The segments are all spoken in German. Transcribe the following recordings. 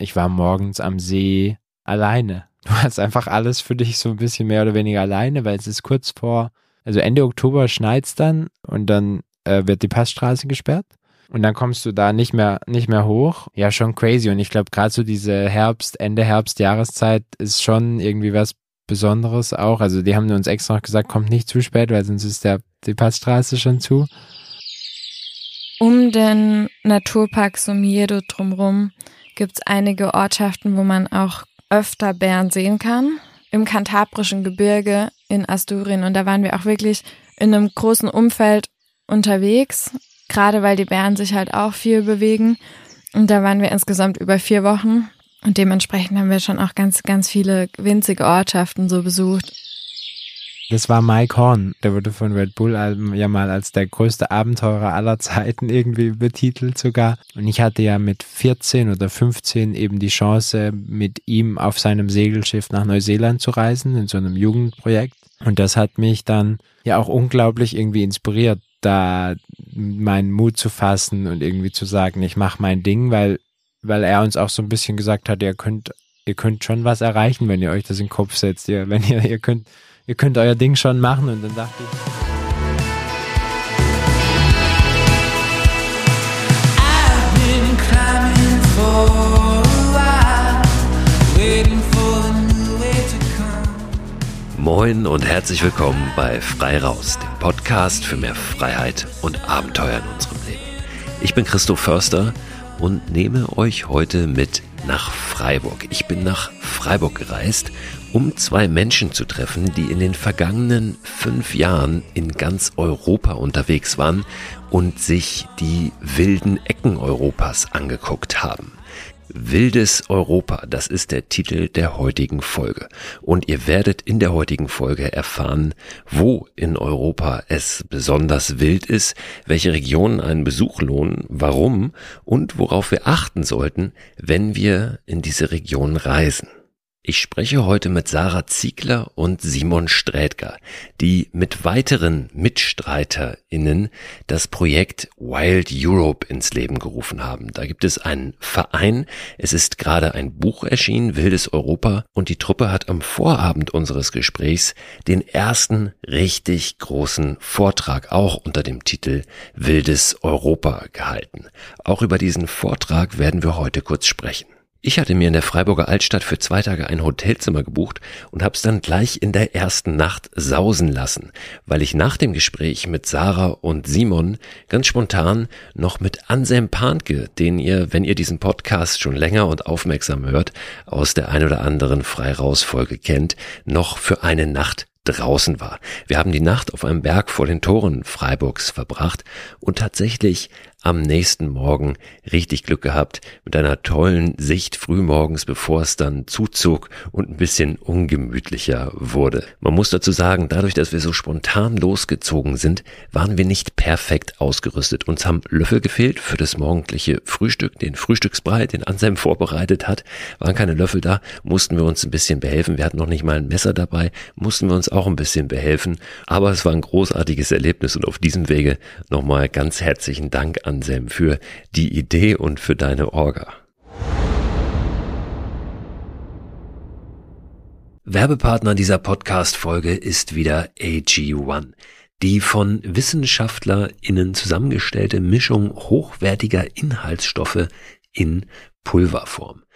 ich war morgens am See alleine. Du hast einfach alles für dich so ein bisschen mehr oder weniger alleine, weil es ist kurz vor, also Ende Oktober schneit es dann und dann äh, wird die Passstraße gesperrt. Und dann kommst du da nicht mehr, nicht mehr hoch. Ja, schon crazy. Und ich glaube, gerade so diese Herbst, Ende Herbst, Jahreszeit ist schon irgendwie was Besonderes auch. Also die haben uns extra noch gesagt, kommt nicht zu spät, weil sonst ist der, die Passstraße schon zu. Um den Naturpark Somiedo drumherum gibt es einige Ortschaften, wo man auch öfter Bären sehen kann. Im kantabrischen Gebirge in Asturien. Und da waren wir auch wirklich in einem großen Umfeld unterwegs, gerade weil die Bären sich halt auch viel bewegen. Und da waren wir insgesamt über vier Wochen. Und dementsprechend haben wir schon auch ganz, ganz viele winzige Ortschaften so besucht. Das war Mike Horn, der wurde von Red Bull ja mal als der größte Abenteurer aller Zeiten irgendwie betitelt sogar. Und ich hatte ja mit 14 oder 15 eben die Chance, mit ihm auf seinem Segelschiff nach Neuseeland zu reisen, in so einem Jugendprojekt. Und das hat mich dann ja auch unglaublich irgendwie inspiriert, da meinen Mut zu fassen und irgendwie zu sagen, ich mache mein Ding, weil, weil er uns auch so ein bisschen gesagt hat, ihr könnt, ihr könnt schon was erreichen, wenn ihr euch das in den Kopf setzt. Ihr, wenn ihr, ihr könnt, ihr könnt euer Ding schon machen. Und dann dachte ich, Moin und herzlich willkommen bei Frei Raus, dem Podcast für mehr Freiheit und Abenteuer in unserem Leben. Ich bin Christoph Förster und nehme euch heute mit nach Freiburg. Ich bin nach Freiburg gereist um zwei Menschen zu treffen, die in den vergangenen fünf Jahren in ganz Europa unterwegs waren und sich die wilden Ecken Europas angeguckt haben. Wildes Europa, das ist der Titel der heutigen Folge. Und ihr werdet in der heutigen Folge erfahren, wo in Europa es besonders wild ist, welche Regionen einen Besuch lohnen, warum und worauf wir achten sollten, wenn wir in diese Region reisen. Ich spreche heute mit Sarah Ziegler und Simon Strädger, die mit weiteren MitstreiterInnen das Projekt Wild Europe ins Leben gerufen haben. Da gibt es einen Verein, es ist gerade ein Buch erschienen, Wildes Europa, und die Truppe hat am Vorabend unseres Gesprächs den ersten richtig großen Vortrag auch unter dem Titel Wildes Europa gehalten. Auch über diesen Vortrag werden wir heute kurz sprechen. Ich hatte mir in der Freiburger Altstadt für zwei Tage ein Hotelzimmer gebucht und hab's dann gleich in der ersten Nacht sausen lassen, weil ich nach dem Gespräch mit Sarah und Simon ganz spontan noch mit Anselm Panke, den ihr, wenn ihr diesen Podcast schon länger und aufmerksam hört, aus der ein oder anderen Freirausfolge kennt, noch für eine Nacht draußen war. Wir haben die Nacht auf einem Berg vor den Toren Freiburgs verbracht und tatsächlich am nächsten Morgen richtig Glück gehabt mit einer tollen Sicht frühmorgens, bevor es dann zuzog und ein bisschen ungemütlicher wurde. Man muss dazu sagen, dadurch, dass wir so spontan losgezogen sind, waren wir nicht perfekt ausgerüstet. Uns haben Löffel gefehlt für das morgendliche Frühstück, den Frühstücksbrei, den Anselm vorbereitet hat. Waren keine Löffel da, mussten wir uns ein bisschen behelfen. Wir hatten noch nicht mal ein Messer dabei, mussten wir uns auch ein bisschen behelfen. Aber es war ein großartiges Erlebnis und auf diesem Wege nochmal ganz herzlichen Dank Anselm, für die Idee und für deine Orga. Werbepartner dieser Podcast-Folge ist wieder AG1. Die von WissenschaftlerInnen zusammengestellte Mischung hochwertiger Inhaltsstoffe in Pulverform.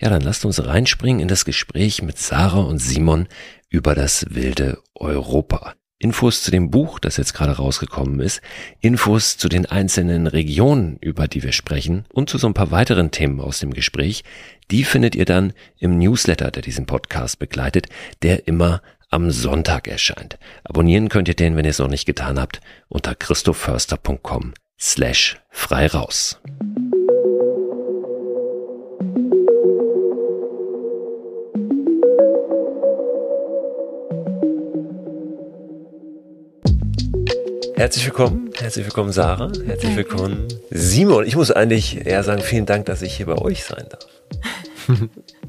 Ja, dann lasst uns reinspringen in das Gespräch mit Sarah und Simon über das wilde Europa. Infos zu dem Buch, das jetzt gerade rausgekommen ist, Infos zu den einzelnen Regionen, über die wir sprechen und zu so ein paar weiteren Themen aus dem Gespräch, die findet ihr dann im Newsletter, der diesen Podcast begleitet, der immer am Sonntag erscheint. Abonnieren könnt ihr den, wenn ihr es noch nicht getan habt, unter christophörster.com slash frei raus. Herzlich willkommen, herzlich willkommen Sarah, herzlich Danke. willkommen Simon. Ich muss eigentlich eher sagen, vielen Dank, dass ich hier bei euch sein darf.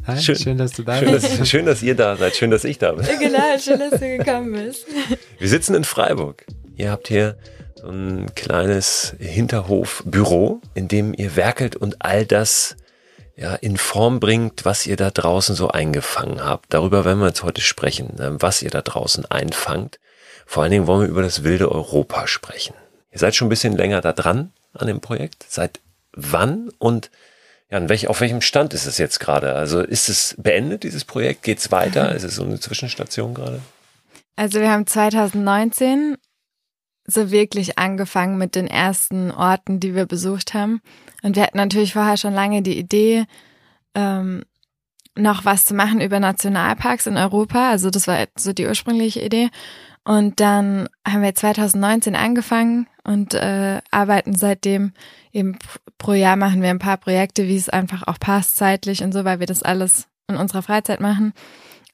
Hi, schön, schön, dass du da schön, bist. Dass, schön, dass ihr da seid, schön, dass ich da bin. Genau, schön, dass du gekommen bist. Wir sitzen in Freiburg. Ihr habt hier so ein kleines Hinterhofbüro, in dem ihr werkelt und all das ja, in Form bringt, was ihr da draußen so eingefangen habt. Darüber werden wir jetzt heute sprechen, was ihr da draußen einfangt. Vor allen Dingen wollen wir über das wilde Europa sprechen. Ihr seid schon ein bisschen länger da dran an dem Projekt. Seit wann und ja, welch, auf welchem Stand ist es jetzt gerade? Also ist es beendet, dieses Projekt? Geht es weiter? Ist es so eine Zwischenstation gerade? Also wir haben 2019 so wirklich angefangen mit den ersten Orten, die wir besucht haben. Und wir hatten natürlich vorher schon lange die Idee, ähm, noch was zu machen über Nationalparks in Europa. Also das war so die ursprüngliche Idee. Und dann haben wir 2019 angefangen und äh, arbeiten seitdem eben pro Jahr machen wir ein paar Projekte, wie es einfach auch passt zeitlich und so, weil wir das alles in unserer Freizeit machen.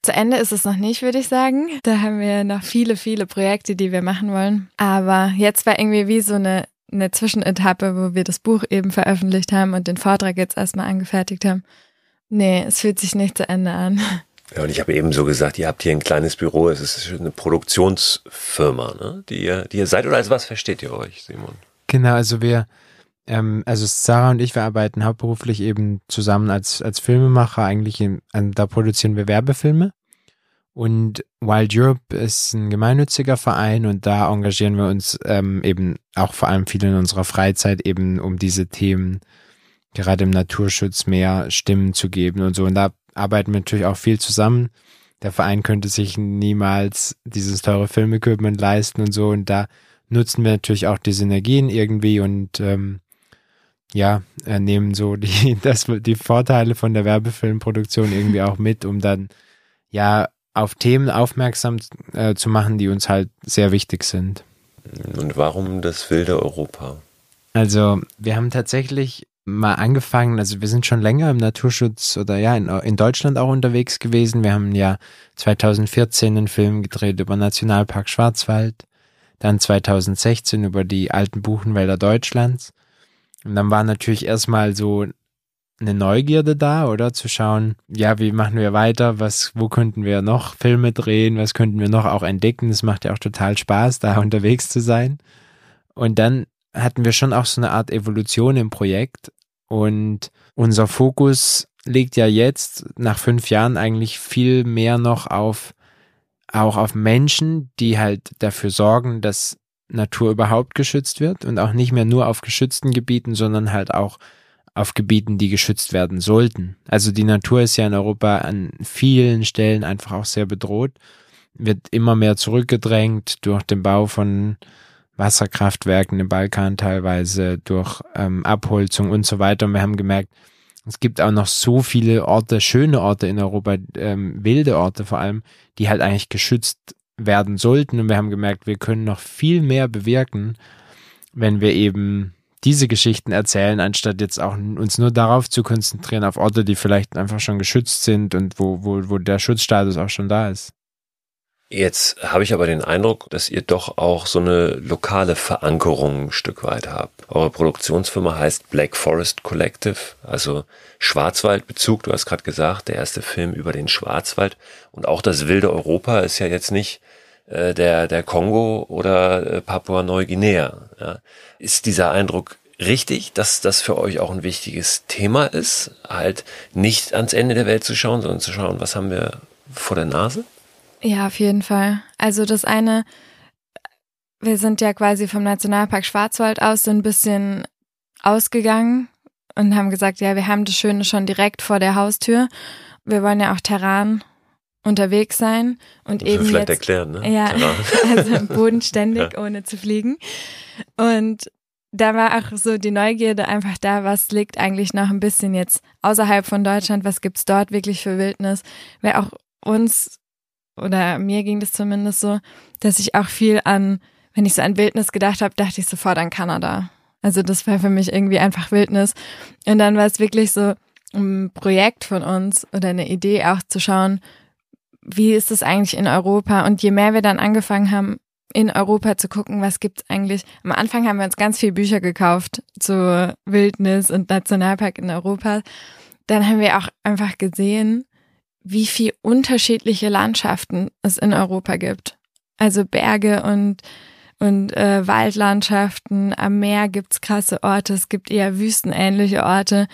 Zu Ende ist es noch nicht, würde ich sagen. Da haben wir noch viele, viele Projekte, die wir machen wollen. Aber jetzt war irgendwie wie so eine, eine Zwischenetappe, wo wir das Buch eben veröffentlicht haben und den Vortrag jetzt erstmal angefertigt haben. Nee, es fühlt sich nicht zu Ende an. Ja, und ich habe eben so gesagt, ihr habt hier ein kleines Büro, es ist eine Produktionsfirma, ne? die, ihr, die ihr seid. Oder als was versteht ihr euch, Simon? Genau, also wir, ähm, also Sarah und ich, wir arbeiten hauptberuflich eben zusammen als, als Filmemacher. Eigentlich, in, da produzieren wir Werbefilme. Und Wild Europe ist ein gemeinnütziger Verein und da engagieren wir uns ähm, eben auch vor allem viel in unserer Freizeit eben um diese Themen, gerade im Naturschutz mehr Stimmen zu geben und so. Und da arbeiten wir natürlich auch viel zusammen. Der Verein könnte sich niemals dieses teure Filmequipment leisten und so. Und da nutzen wir natürlich auch die Synergien irgendwie und ähm, ja, äh, nehmen so die, das, die Vorteile von der Werbefilmproduktion irgendwie auch mit, um dann ja auf Themen aufmerksam äh, zu machen, die uns halt sehr wichtig sind. Und warum das wilde Europa? Also, wir haben tatsächlich mal angefangen, also wir sind schon länger im Naturschutz oder ja, in, in Deutschland auch unterwegs gewesen. Wir haben ja 2014 einen Film gedreht über Nationalpark Schwarzwald, dann 2016 über die alten Buchenwälder Deutschlands. Und dann war natürlich erstmal so eine Neugierde da, oder? Zu schauen, ja, wie machen wir weiter? Was, wo könnten wir noch Filme drehen? Was könnten wir noch auch entdecken? Es macht ja auch total Spaß, da unterwegs zu sein. Und dann hatten wir schon auch so eine Art Evolution im Projekt und unser Fokus legt ja jetzt nach fünf Jahren eigentlich viel mehr noch auf auch auf Menschen, die halt dafür sorgen, dass Natur überhaupt geschützt wird und auch nicht mehr nur auf geschützten Gebieten, sondern halt auch auf Gebieten, die geschützt werden sollten. Also die Natur ist ja in Europa an vielen Stellen einfach auch sehr bedroht, wird immer mehr zurückgedrängt durch den Bau von Wasserkraftwerken im Balkan teilweise, durch ähm, Abholzung und so weiter. Und wir haben gemerkt, es gibt auch noch so viele Orte, schöne Orte in Europa, ähm, wilde Orte vor allem, die halt eigentlich geschützt werden sollten. Und wir haben gemerkt, wir können noch viel mehr bewirken, wenn wir eben diese Geschichten erzählen, anstatt jetzt auch uns nur darauf zu konzentrieren, auf Orte, die vielleicht einfach schon geschützt sind und wo, wo, wo der Schutzstatus auch schon da ist. Jetzt habe ich aber den Eindruck, dass ihr doch auch so eine lokale Verankerung ein Stück weit habt. Eure Produktionsfirma heißt Black Forest Collective, also Schwarzwaldbezug. Du hast gerade gesagt, der erste Film über den Schwarzwald und auch das wilde Europa ist ja jetzt nicht äh, der der Kongo oder äh, Papua Neuguinea. Ja. Ist dieser Eindruck richtig, dass das für euch auch ein wichtiges Thema ist, halt nicht ans Ende der Welt zu schauen, sondern zu schauen, was haben wir vor der Nase? Ja, auf jeden Fall. Also das eine, wir sind ja quasi vom Nationalpark Schwarzwald aus so ein bisschen ausgegangen und haben gesagt, ja, wir haben das Schöne schon direkt vor der Haustür. Wir wollen ja auch Terran unterwegs sein und das eben vielleicht jetzt, erklären, ne? Ja, also bodenständig, ja. ohne zu fliegen. Und da war auch so die Neugierde einfach da, was liegt eigentlich noch ein bisschen jetzt außerhalb von Deutschland, was gibt's dort wirklich für Wildnis, weil auch uns oder mir ging das zumindest so, dass ich auch viel an, wenn ich so an Wildnis gedacht habe, dachte ich sofort an Kanada. Also das war für mich irgendwie einfach Wildnis. Und dann war es wirklich so ein Projekt von uns oder eine Idee auch zu schauen, wie ist es eigentlich in Europa? Und je mehr wir dann angefangen haben, in Europa zu gucken, was gibt's eigentlich. Am Anfang haben wir uns ganz viele Bücher gekauft zu Wildnis und Nationalpark in Europa. Dann haben wir auch einfach gesehen, wie viel unterschiedliche Landschaften es in Europa gibt. Also Berge und und äh, Waldlandschaften, am Meer gibt's krasse Orte, es gibt eher wüstenähnliche Orte.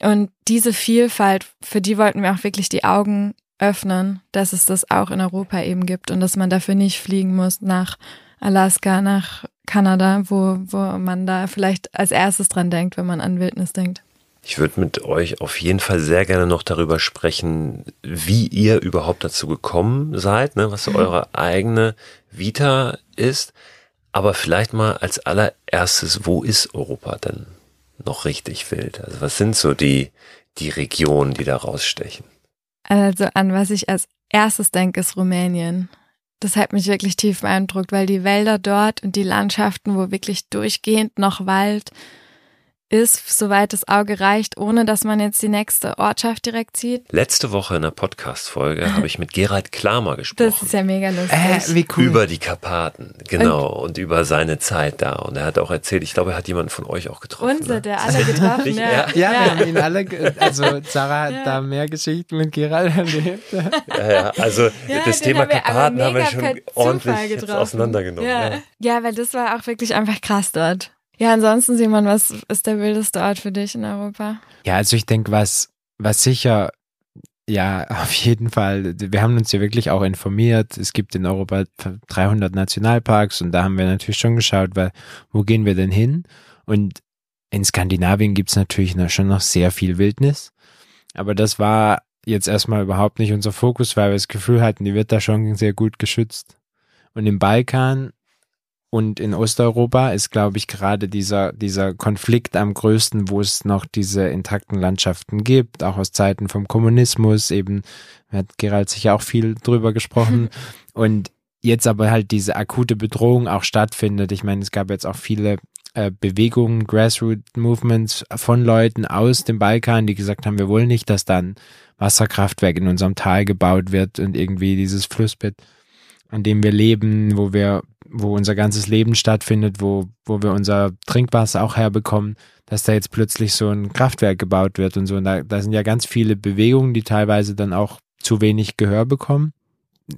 Und diese Vielfalt, für die wollten wir auch wirklich die Augen öffnen, dass es das auch in Europa eben gibt und dass man dafür nicht fliegen muss nach Alaska, nach Kanada, wo, wo man da vielleicht als erstes dran denkt, wenn man an Wildnis denkt. Ich würde mit euch auf jeden Fall sehr gerne noch darüber sprechen, wie ihr überhaupt dazu gekommen seid, ne, was mhm. eure eigene Vita ist. Aber vielleicht mal als allererstes, wo ist Europa denn noch richtig wild? Also was sind so die, die Regionen, die da rausstechen? Also an was ich als erstes denke, ist Rumänien. Das hat mich wirklich tief beeindruckt, weil die Wälder dort und die Landschaften, wo wirklich durchgehend noch Wald ist, soweit das Auge reicht, ohne dass man jetzt die nächste Ortschaft direkt sieht. Letzte Woche in einer Podcast-Folge habe ich mit Gerald Klamer gesprochen. Das ist ja mega lustig. Äh, wie cool. Über die Karpaten, genau, und, und, über seine Zeit da. Und er hat auch erzählt, ich glaube, er hat jemanden von euch auch getroffen. Uns ne? hat er alle getroffen, ja. Ja, ja, wir haben ihn alle, also Sarah hat ja. da mehr Geschichten mit Gerald erlebt. Ja, ja, also das Thema Karpaten haben wir schon ordentlich auseinandergenommen. Ja. ja, weil das war auch wirklich einfach krass dort. Ja, ansonsten, Simon, was ist der wildeste Ort für dich in Europa? Ja, also ich denke, was, was sicher, ja, auf jeden Fall, wir haben uns ja wirklich auch informiert. Es gibt in Europa 300 Nationalparks und da haben wir natürlich schon geschaut, weil, wo gehen wir denn hin? Und in Skandinavien gibt es natürlich schon noch sehr viel Wildnis. Aber das war jetzt erstmal überhaupt nicht unser Fokus, weil wir das Gefühl hatten, die wird da schon sehr gut geschützt. Und im Balkan und in Osteuropa ist, glaube ich, gerade dieser, dieser Konflikt am größten, wo es noch diese intakten Landschaften gibt, auch aus Zeiten vom Kommunismus, eben, hat Gerald sicher auch viel drüber gesprochen. und jetzt aber halt diese akute Bedrohung auch stattfindet. Ich meine, es gab jetzt auch viele äh, Bewegungen, Grassroot-Movements von Leuten aus dem Balkan, die gesagt haben, wir wollen nicht, dass dann Wasserkraftwerk in unserem Tal gebaut wird und irgendwie dieses Flussbett an dem wir leben, wo wir, wo unser ganzes Leben stattfindet, wo, wo wir unser Trinkwasser auch herbekommen, dass da jetzt plötzlich so ein Kraftwerk gebaut wird und so. Und da, da sind ja ganz viele Bewegungen, die teilweise dann auch zu wenig Gehör bekommen.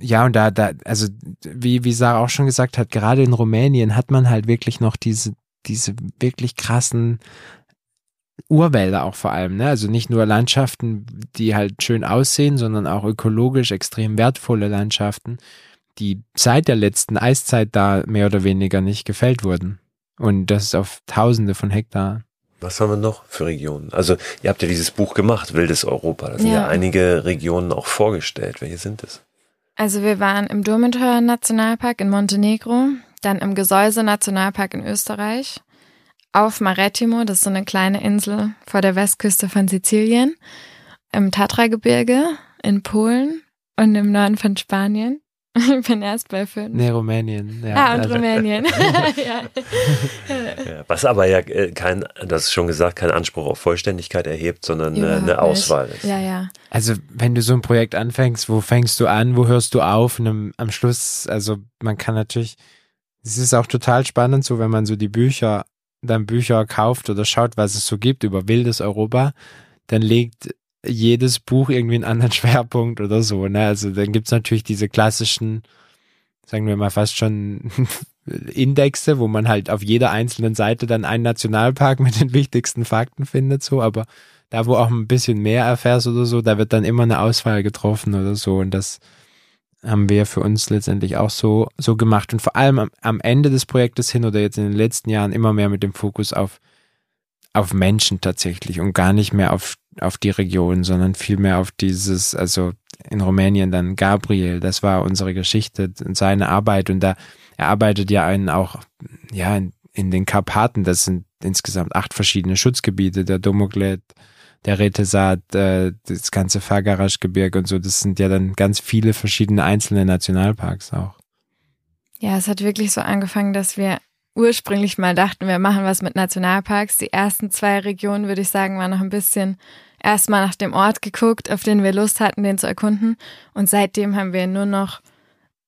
Ja, und da, da, also wie, wie Sarah auch schon gesagt hat, gerade in Rumänien hat man halt wirklich noch diese, diese wirklich krassen Urwälder auch vor allem, ne? Also nicht nur Landschaften, die halt schön aussehen, sondern auch ökologisch extrem wertvolle Landschaften, die seit der letzten Eiszeit da mehr oder weniger nicht gefällt wurden. Und das ist auf Tausende von Hektar. Was haben wir noch für Regionen? Also ihr habt ja dieses Buch gemacht, Wildes Europa. Da sind ja, ja einige Regionen auch vorgestellt. Welche sind es? Also wir waren im Durmentor Nationalpark in Montenegro, dann im Gesäuse Nationalpark in Österreich, auf Marettimo, das ist so eine kleine Insel vor der Westküste von Sizilien, im Tatragebirge in Polen und im Norden von Spanien. Ich bin erst bei fünf. Nee, Rumänien. Ja, ah, und also. Rumänien. ja. Ja, was aber ja äh, kein, das ist schon gesagt, kein Anspruch auf Vollständigkeit erhebt, sondern Überhaupt eine Auswahl ist. Ja, ja. Also, wenn du so ein Projekt anfängst, wo fängst du an, wo hörst du auf? Und am Schluss, also man kann natürlich, es ist auch total spannend, so wenn man so die Bücher, dann Bücher kauft oder schaut, was es so gibt über wildes Europa, dann legt jedes Buch irgendwie einen anderen Schwerpunkt oder so. Ne? Also dann gibt's natürlich diese klassischen, sagen wir mal fast schon Indexe, wo man halt auf jeder einzelnen Seite dann einen Nationalpark mit den wichtigsten Fakten findet, so, aber da, wo auch ein bisschen mehr erfährst oder so, da wird dann immer eine Auswahl getroffen oder so. Und das haben wir für uns letztendlich auch so, so gemacht. Und vor allem am, am Ende des Projektes hin oder jetzt in den letzten Jahren immer mehr mit dem Fokus auf, auf Menschen tatsächlich und gar nicht mehr auf auf die Region, sondern vielmehr auf dieses, also in Rumänien dann Gabriel, das war unsere Geschichte und seine Arbeit. Und da er arbeitet ja einen auch, ja, in, in den Karpaten, das sind insgesamt acht verschiedene Schutzgebiete, der Domoklet, der Retesat, äh, das ganze Fagarasch-Gebirge und so, das sind ja dann ganz viele verschiedene einzelne Nationalparks auch. Ja, es hat wirklich so angefangen, dass wir ursprünglich mal dachten, wir machen was mit Nationalparks. Die ersten zwei Regionen, würde ich sagen, waren noch ein bisschen erstmal nach dem Ort geguckt, auf den wir Lust hatten, den zu erkunden. Und seitdem haben wir nur noch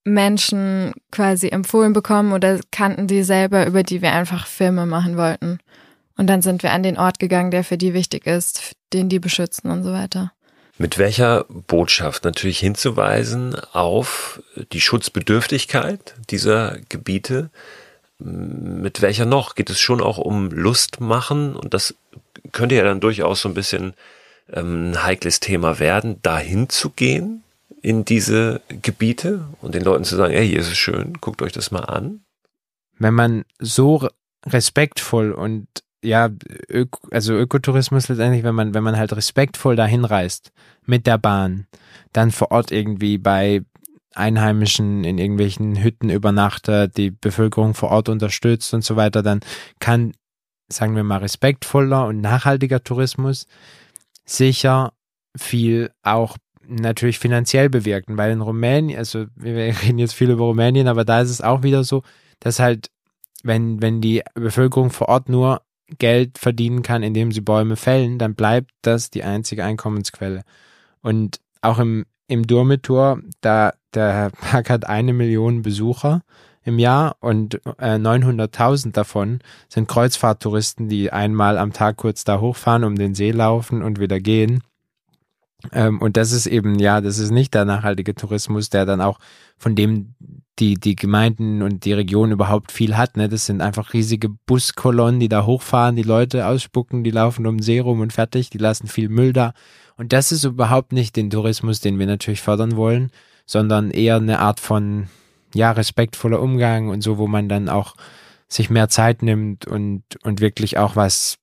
Menschen quasi empfohlen bekommen oder kannten die selber, über die wir einfach Filme machen wollten. Und dann sind wir an den Ort gegangen, der für die wichtig ist, den die beschützen und so weiter. Mit welcher Botschaft natürlich hinzuweisen auf die Schutzbedürftigkeit dieser Gebiete, mit welcher noch? Geht es schon auch um Lust machen? Und das könnte ja dann durchaus so ein bisschen ähm, ein heikles Thema werden, dahin zu gehen in diese Gebiete und den Leuten zu sagen, ey, hier ist es schön, guckt euch das mal an. Wenn man so respektvoll und ja, Ök also Ökotourismus letztendlich, wenn man, wenn man halt respektvoll dahin reist mit der Bahn, dann vor Ort irgendwie bei Einheimischen in irgendwelchen Hütten übernachtet, die Bevölkerung vor Ort unterstützt und so weiter, dann kann, sagen wir mal, respektvoller und nachhaltiger Tourismus sicher viel auch natürlich finanziell bewirken, weil in Rumänien, also wir reden jetzt viel über Rumänien, aber da ist es auch wieder so, dass halt, wenn, wenn die Bevölkerung vor Ort nur Geld verdienen kann, indem sie Bäume fällen, dann bleibt das die einzige Einkommensquelle. Und auch im, im Durmetor, da der Park hat eine Million Besucher im Jahr und äh, 900.000 davon sind Kreuzfahrttouristen, die einmal am Tag kurz da hochfahren, um den See laufen und wieder gehen. Ähm, und das ist eben, ja, das ist nicht der nachhaltige Tourismus, der dann auch von dem die, die Gemeinden und die Region überhaupt viel hat. Ne? Das sind einfach riesige Buskolonnen, die da hochfahren, die Leute ausspucken, die laufen um den See rum und fertig, die lassen viel Müll da. Und das ist überhaupt nicht den Tourismus, den wir natürlich fördern wollen, sondern eher eine Art von, ja, respektvoller Umgang und so, wo man dann auch sich mehr Zeit nimmt und, und wirklich auch was,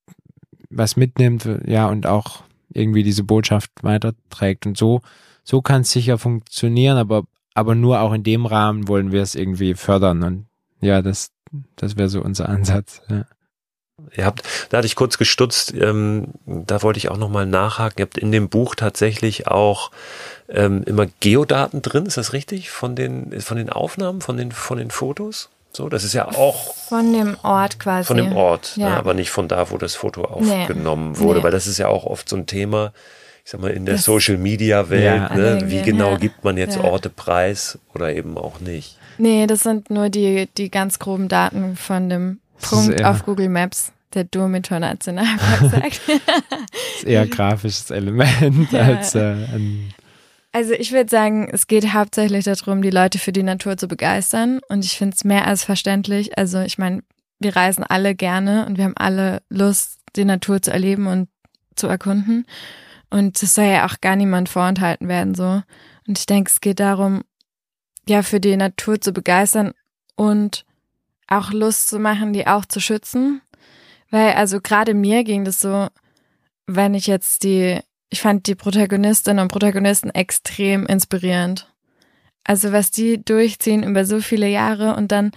was mitnimmt, ja, und auch irgendwie diese Botschaft weiterträgt. Und so, so kann es sicher funktionieren, aber, aber nur auch in dem Rahmen wollen wir es irgendwie fördern. Und ja, das, das wäre so unser Ansatz. Ja. Ihr habt, da hatte ich kurz gestutzt, ähm, da wollte ich auch nochmal nachhaken. Ihr habt in dem Buch tatsächlich auch ähm, immer Geodaten drin, ist das richtig? Von den, von den Aufnahmen, von den, von den Fotos? So, das ist ja auch. Von dem Ort quasi. Von dem Ort, ja. ne, aber nicht von da, wo das Foto aufgenommen nee. wurde, nee. weil das ist ja auch oft so ein Thema, ich sag mal, in der das, Social Media Welt, ja, ne, wie genau ja. gibt man jetzt Orte preis oder eben auch nicht. Nee, das sind nur die, die ganz groben Daten von dem Punkt auf Google Maps, der Durmitor Nationalpark sagt. ist eher grafisches Element ja. als äh, ein also ich würde sagen, es geht hauptsächlich darum, die Leute für die Natur zu begeistern. Und ich finde es mehr als verständlich. Also ich meine, wir reisen alle gerne und wir haben alle Lust, die Natur zu erleben und zu erkunden. Und das soll ja auch gar niemand vorenthalten werden, so. Und ich denke, es geht darum, ja, für die Natur zu begeistern und auch Lust zu machen, die auch zu schützen. Weil, also gerade mir ging das so, wenn ich jetzt die, ich fand die Protagonistinnen und Protagonisten extrem inspirierend. Also was die durchziehen über so viele Jahre und dann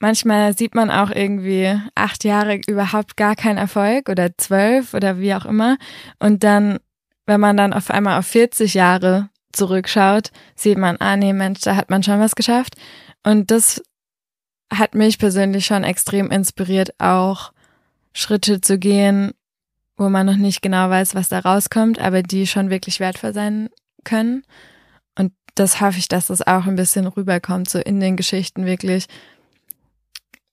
manchmal sieht man auch irgendwie acht Jahre überhaupt gar keinen Erfolg oder zwölf oder wie auch immer. Und dann, wenn man dann auf einmal auf 40 Jahre zurückschaut, sieht man, ah nee, Mensch, da hat man schon was geschafft. Und das hat mich persönlich schon extrem inspiriert, auch Schritte zu gehen, wo man noch nicht genau weiß, was da rauskommt, aber die schon wirklich wertvoll sein können. Und das hoffe ich, dass das auch ein bisschen rüberkommt, so in den Geschichten wirklich,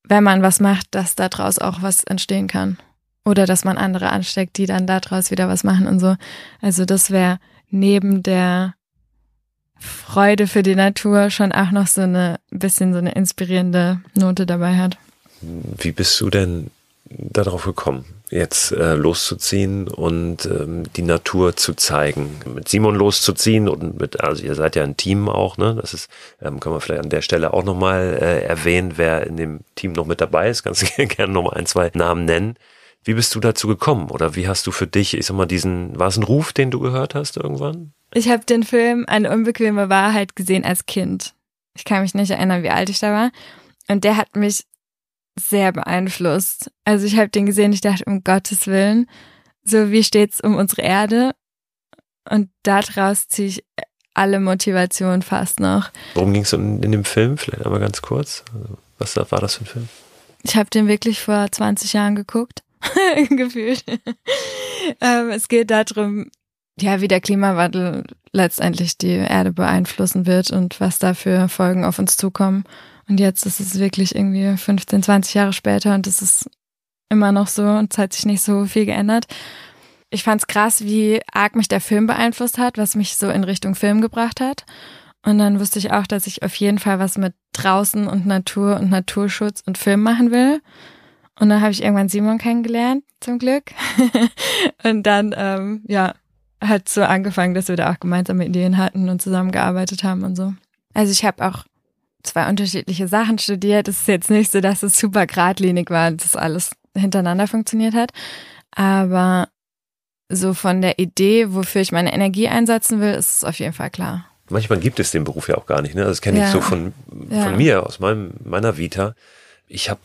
wenn man was macht, dass daraus auch was entstehen kann. Oder dass man andere ansteckt, die dann daraus wieder was machen und so. Also das wäre neben der Freude für die Natur schon auch noch so eine bisschen so eine inspirierende Note dabei hat. Wie bist du denn darauf gekommen, jetzt äh, loszuziehen und ähm, die Natur zu zeigen? Mit Simon loszuziehen und mit, also ihr seid ja ein Team auch, ne? Das ist, ähm, können wir vielleicht an der Stelle auch nochmal äh, erwähnen, wer in dem Team noch mit dabei ist. Kannst du gerne nochmal ein, zwei Namen nennen. Wie bist du dazu gekommen? Oder wie hast du für dich, ich sag mal, diesen, war es ein Ruf, den du gehört hast irgendwann? Ich habe den Film Eine unbequeme Wahrheit gesehen als Kind. Ich kann mich nicht erinnern, wie alt ich da war. Und der hat mich sehr beeinflusst. Also ich habe den gesehen, ich dachte, um Gottes Willen, so wie steht's um unsere Erde? Und daraus ziehe ich alle Motivation fast noch. Worum ging es in, in, dem Film? Vielleicht einmal ganz kurz. Also, was war das für ein Film? Ich habe den wirklich vor 20 Jahren geguckt. gefühlt. ähm, es geht darum, ja, wie der Klimawandel letztendlich die Erde beeinflussen wird und was da für Folgen auf uns zukommen. Und jetzt ist es wirklich irgendwie 15, 20 Jahre später und es ist immer noch so und es hat sich nicht so viel geändert. Ich fand es krass, wie arg mich der Film beeinflusst hat, was mich so in Richtung Film gebracht hat. Und dann wusste ich auch, dass ich auf jeden Fall was mit draußen und Natur und Naturschutz und Film machen will. Und dann habe ich irgendwann Simon kennengelernt, zum Glück. und dann, ähm, ja, hat so angefangen, dass wir da auch gemeinsame Ideen hatten und zusammengearbeitet haben und so. Also ich habe auch zwei unterschiedliche Sachen studiert. Es ist jetzt nicht so, dass es super geradlinig war und das alles hintereinander funktioniert hat. Aber so von der Idee, wofür ich meine Energie einsetzen will, ist es auf jeden Fall klar. Manchmal gibt es den Beruf ja auch gar nicht. Ne? Das kenne ich ja. so von, von ja. mir, aus meinem, meiner Vita. Ich habe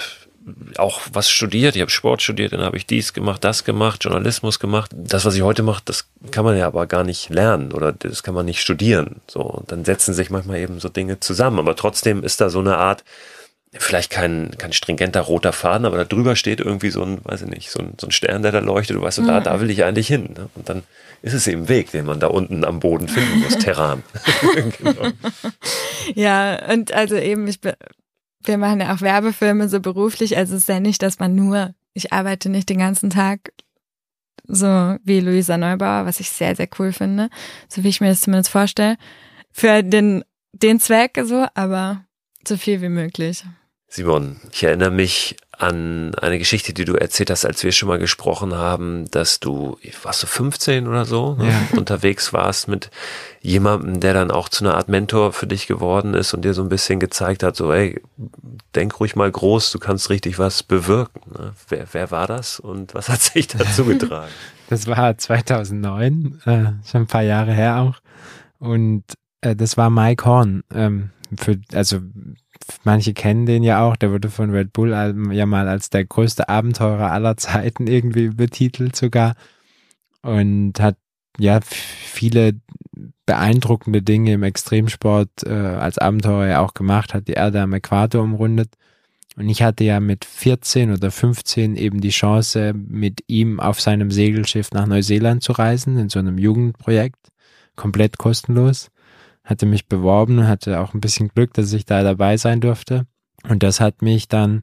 auch was studiert, ich habe Sport studiert, dann habe ich dies gemacht, das gemacht, Journalismus gemacht. Das, was ich heute mache, das kann man ja aber gar nicht lernen oder das kann man nicht studieren. So, und dann setzen sich manchmal eben so Dinge zusammen. Aber trotzdem ist da so eine Art, vielleicht kein, kein stringenter roter Faden, aber da drüber steht irgendwie so ein, weiß ich nicht, so ein, so ein Stern, der da leuchtet. Du weißt, so, mhm. da, da will ich eigentlich hin. Ne? Und dann ist es eben Weg, den man da unten am Boden finden muss, Terran. genau. Ja, und also eben, ich bin wir machen ja auch Werbefilme so beruflich, also es ist ja nicht, dass man nur, ich arbeite nicht den ganzen Tag so wie Luisa Neubauer, was ich sehr, sehr cool finde, so wie ich mir das zumindest vorstelle, für den, den Zweck so, aber so viel wie möglich. Simon, ich erinnere mich an eine Geschichte, die du erzählt hast, als wir schon mal gesprochen haben, dass du, warst du 15 oder so, ne, ja. unterwegs warst mit jemandem, der dann auch zu einer Art Mentor für dich geworden ist und dir so ein bisschen gezeigt hat, so, ey, denk ruhig mal groß, du kannst richtig was bewirken. Ne? Wer, wer war das und was hat sich dazu getragen? Das war 2009, äh, schon ein paar Jahre her auch. Und äh, das war Mike Horn. Ähm, für, also manche kennen den ja auch, der wurde von Red Bull ja mal als der größte Abenteurer aller Zeiten irgendwie betitelt sogar und hat ja viele beeindruckende Dinge im Extremsport äh, als Abenteurer ja auch gemacht, hat die Erde am Äquator umrundet. Und ich hatte ja mit 14 oder 15 eben die Chance, mit ihm auf seinem Segelschiff nach Neuseeland zu reisen, in so einem Jugendprojekt, komplett kostenlos hatte mich beworben und hatte auch ein bisschen Glück, dass ich da dabei sein durfte. Und das hat mich dann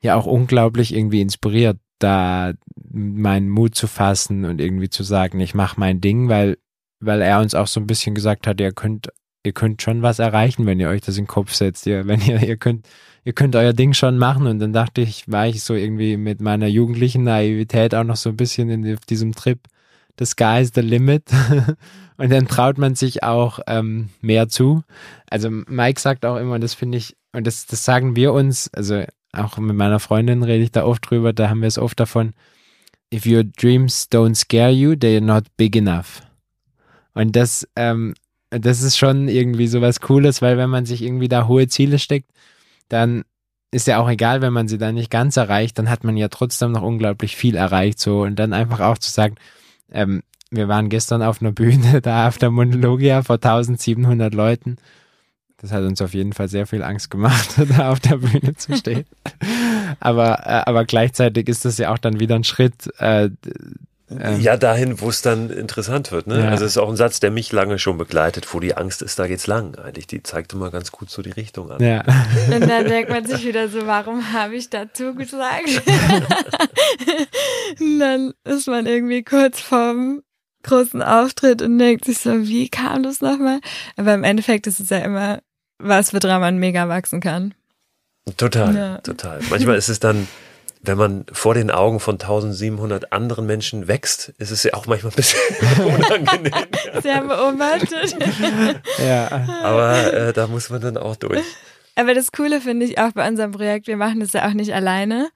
ja auch unglaublich irgendwie inspiriert, da meinen Mut zu fassen und irgendwie zu sagen, ich mache mein Ding, weil, weil er uns auch so ein bisschen gesagt hat, ihr könnt ihr könnt schon was erreichen, wenn ihr euch das in den Kopf setzt. Ihr, wenn ihr, ihr könnt, ihr könnt euer Ding schon machen. Und dann dachte ich, war ich so irgendwie mit meiner jugendlichen Naivität auch noch so ein bisschen in diesem Trip. The sky is the limit. und dann traut man sich auch ähm, mehr zu. Also Mike sagt auch immer, das finde ich, und das, das sagen wir uns, also auch mit meiner Freundin rede ich da oft drüber, da haben wir es oft davon, if your dreams don't scare you, they're not big enough. Und das, ähm, das ist schon irgendwie so was Cooles, weil wenn man sich irgendwie da hohe Ziele steckt, dann ist ja auch egal, wenn man sie dann nicht ganz erreicht, dann hat man ja trotzdem noch unglaublich viel erreicht, so. Und dann einfach auch zu sagen, ähm, wir waren gestern auf einer Bühne da auf der Monologia vor 1700 Leuten das hat uns auf jeden Fall sehr viel Angst gemacht, da auf der Bühne zu stehen. aber, äh, aber gleichzeitig ist das ja auch dann wieder ein Schritt. Äh, ähm, ja, dahin, wo es dann interessant wird. Ne? Ja. Also es ist auch ein Satz, der mich lange schon begleitet. Wo die Angst ist, da geht's lang. Eigentlich, die zeigt immer ganz gut so die Richtung an. Ja. Und dann denkt man sich wieder so, warum habe ich dazu gesagt? Und dann ist man irgendwie kurz vorm großen Auftritt und denkt sich so, wie kam das nochmal? Aber im Endeffekt ist es ja immer was für man mega wachsen kann. Total, ja. total. Manchmal ist es dann, wenn man vor den Augen von 1700 anderen Menschen wächst, ist es ja auch manchmal ein bisschen unangenehm. Sehr beobachtet. ja. Aber äh, da muss man dann auch durch. Aber das Coole finde ich auch bei unserem Projekt, wir machen das ja auch nicht alleine.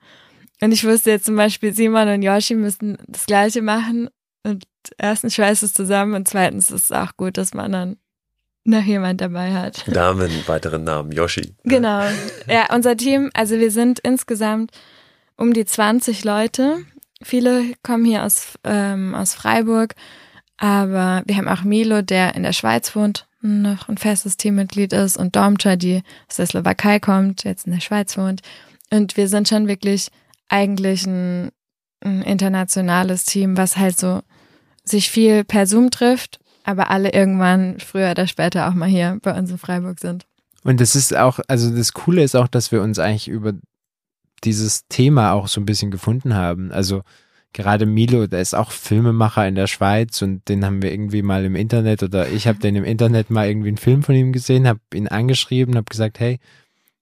Und ich wusste jetzt zum Beispiel, Simon und Yoshi müssen das Gleiche machen. Und erstens schweißt es zusammen und zweitens ist es auch gut, dass man dann noch jemand dabei hat. Namen, weiteren Namen, Yoshi. Genau. Ja, unser Team, also wir sind insgesamt um die 20 Leute. Viele kommen hier aus, ähm, aus Freiburg, aber wir haben auch Milo, der in der Schweiz wohnt, noch ein festes Teammitglied ist und Domcha, die aus der Slowakei kommt, jetzt in der Schweiz wohnt. Und wir sind schon wirklich eigentlich ein, ein internationales Team, was halt so sich viel per Zoom trifft aber alle irgendwann früher oder später auch mal hier bei uns in Freiburg sind. Und das ist auch, also das Coole ist auch, dass wir uns eigentlich über dieses Thema auch so ein bisschen gefunden haben. Also gerade Milo, der ist auch Filmemacher in der Schweiz und den haben wir irgendwie mal im Internet oder ich habe den im Internet mal irgendwie einen Film von ihm gesehen, habe ihn angeschrieben, habe gesagt, hey,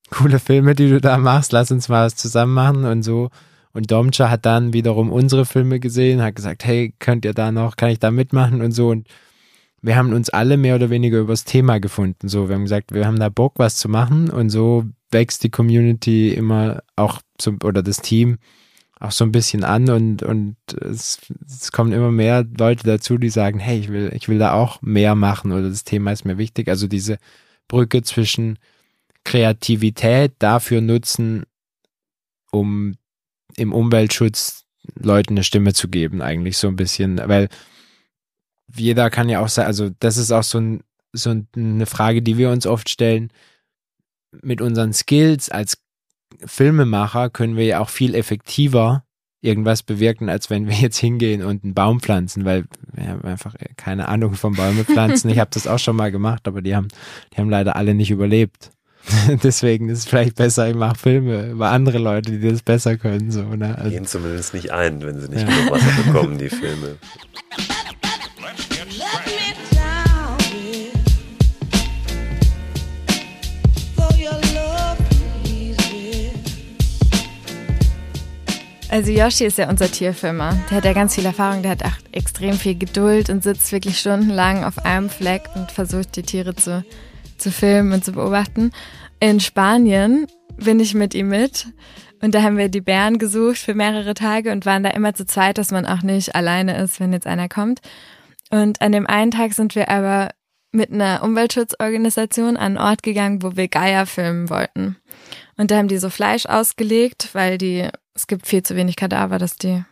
coole Filme, die du da machst, lass uns mal was zusammen machen und so. Und Domcha hat dann wiederum unsere Filme gesehen, hat gesagt, hey, könnt ihr da noch, kann ich da mitmachen und so und wir haben uns alle mehr oder weniger übers Thema gefunden. So, wir haben gesagt, wir haben da Bock, was zu machen und so wächst die Community immer auch so, oder das Team auch so ein bisschen an und, und es, es kommen immer mehr Leute dazu, die sagen, hey, ich will, ich will da auch mehr machen oder das Thema ist mir wichtig. Also diese Brücke zwischen Kreativität dafür nutzen, um im Umweltschutz Leuten eine Stimme zu geben, eigentlich so ein bisschen, weil jeder kann ja auch sagen, also das ist auch so, ein, so eine Frage, die wir uns oft stellen. Mit unseren Skills als Filmemacher können wir ja auch viel effektiver irgendwas bewirken, als wenn wir jetzt hingehen und einen Baum pflanzen, weil wir haben einfach keine Ahnung von Bäume pflanzen. Ich habe das auch schon mal gemacht, aber die haben, die haben leider alle nicht überlebt. Deswegen ist es vielleicht besser, ich mache Filme über andere Leute, die das besser können. So, ne? also, Gehen zumindest nicht ein, wenn sie nicht ja. genug Wasser bekommen, die Filme. Also Yoshi ist ja unser Tierfilmer. Der hat ja ganz viel Erfahrung, der hat auch extrem viel Geduld und sitzt wirklich stundenlang auf einem Fleck und versucht die Tiere zu, zu filmen und zu beobachten. In Spanien bin ich mit ihm mit und da haben wir die Bären gesucht für mehrere Tage und waren da immer zu zweit, dass man auch nicht alleine ist, wenn jetzt einer kommt. Und an dem einen Tag sind wir aber mit einer Umweltschutzorganisation an einen Ort gegangen, wo wir Geier filmen wollten. Und da haben die so Fleisch ausgelegt, weil die es gibt viel zu wenig Kadaver, dass die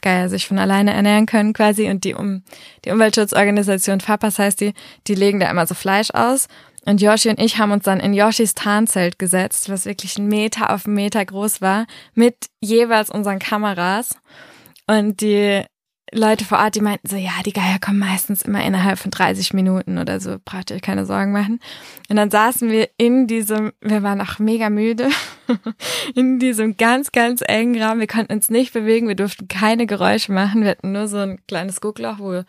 Geier sich von alleine ernähren können quasi. Und die, um, die Umweltschutzorganisation FAPAS heißt die, die legen da immer so Fleisch aus. Und Yoshi und ich haben uns dann in Yoshis Tarnzelt gesetzt, was wirklich ein Meter auf einen Meter groß war, mit jeweils unseren Kameras. Und die Leute vor Ort, die meinten so, ja, die Geier kommen meistens immer innerhalb von 30 Minuten oder so, braucht ihr euch keine Sorgen machen. Und dann saßen wir in diesem, wir waren auch mega müde, in diesem ganz, ganz engen Raum. Wir konnten uns nicht bewegen, wir durften keine Geräusche machen. Wir hatten nur so ein kleines Guckloch, wo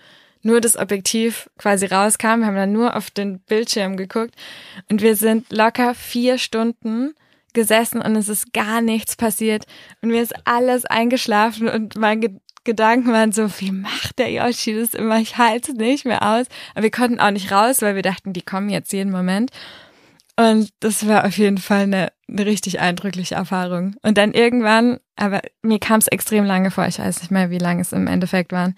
nur das Objektiv quasi rauskam. Wir haben dann nur auf den Bildschirm geguckt und wir sind locker vier Stunden gesessen und es ist gar nichts passiert und mir ist alles eingeschlafen und mein Ge Gedanken waren so, wie macht der Yoshi das immer? Ich halte es nicht mehr aus. Aber wir konnten auch nicht raus, weil wir dachten, die kommen jetzt jeden Moment. Und das war auf jeden Fall eine, eine richtig eindrückliche Erfahrung. Und dann irgendwann, aber mir kam es extrem lange vor, ich weiß nicht mehr, wie lange es im Endeffekt waren,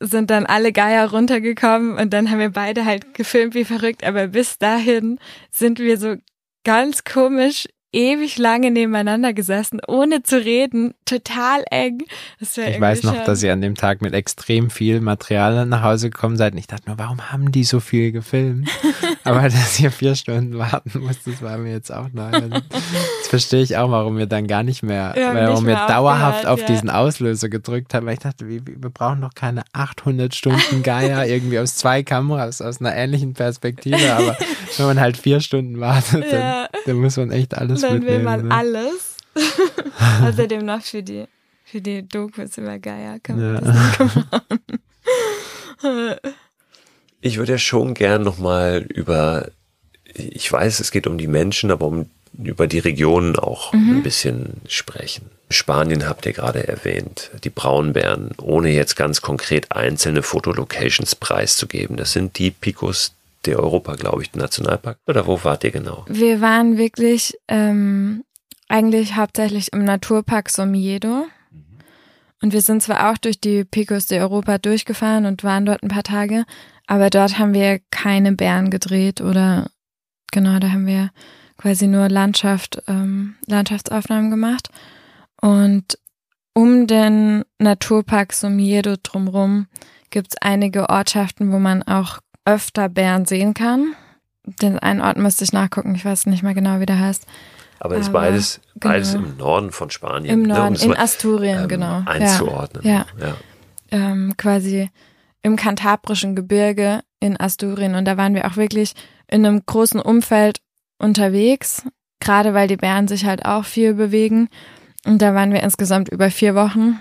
sind dann alle Geier runtergekommen und dann haben wir beide halt gefilmt wie verrückt, aber bis dahin sind wir so ganz komisch ewig lange nebeneinander gesessen, ohne zu reden, total eng. ich weiß noch, dass ihr an dem Tag mit extrem viel Material nach Hause gekommen seid. Und ich dachte nur, warum haben die so viel gefilmt? Aber dass ihr vier Stunden warten musst, das war mir jetzt auch neu. Jetzt verstehe ich auch, warum wir dann gar nicht mehr, wir warum wir dauerhaft auf ja. diesen Auslöser gedrückt haben. Weil ich dachte, wir, wir brauchen noch keine 800 Stunden Geier irgendwie aus zwei Kameras, aus einer ähnlichen Perspektive. Aber wenn man halt vier Stunden wartet, dann, dann muss man echt alles dann will man ne? alles. Außerdem noch für die, für die Dokus über Gaia kann man ja. das Ich würde ja schon gern nochmal über, ich weiß, es geht um die Menschen, aber um über die Regionen auch mhm. ein bisschen sprechen. Spanien habt ihr gerade erwähnt, die Braunbären, ohne jetzt ganz konkret einzelne Fotolocations preiszugeben. Das sind die Picos der Europa, glaube ich, Nationalpark. Oder wo wart ihr genau? Wir waren wirklich ähm, eigentlich hauptsächlich im Naturpark Somiedo. Und wir sind zwar auch durch die Picos de Europa durchgefahren und waren dort ein paar Tage, aber dort haben wir keine Bären gedreht oder genau, da haben wir quasi nur Landschaft, ähm, Landschaftsaufnahmen gemacht. Und um den Naturpark Somiedo drumherum gibt es einige Ortschaften, wo man auch öfter Bären sehen kann. Den einen Ort müsste ich nachgucken, ich weiß nicht mehr genau, wie der heißt. Aber es ist beides, genau. beides im Norden von Spanien. Im Norden, ne, um in Asturien, ähm, genau. Einzuordnen. Ja. ja. ja. Ähm, quasi im kantabrischen Gebirge in Asturien. Und da waren wir auch wirklich in einem großen Umfeld unterwegs, gerade weil die Bären sich halt auch viel bewegen. Und da waren wir insgesamt über vier Wochen.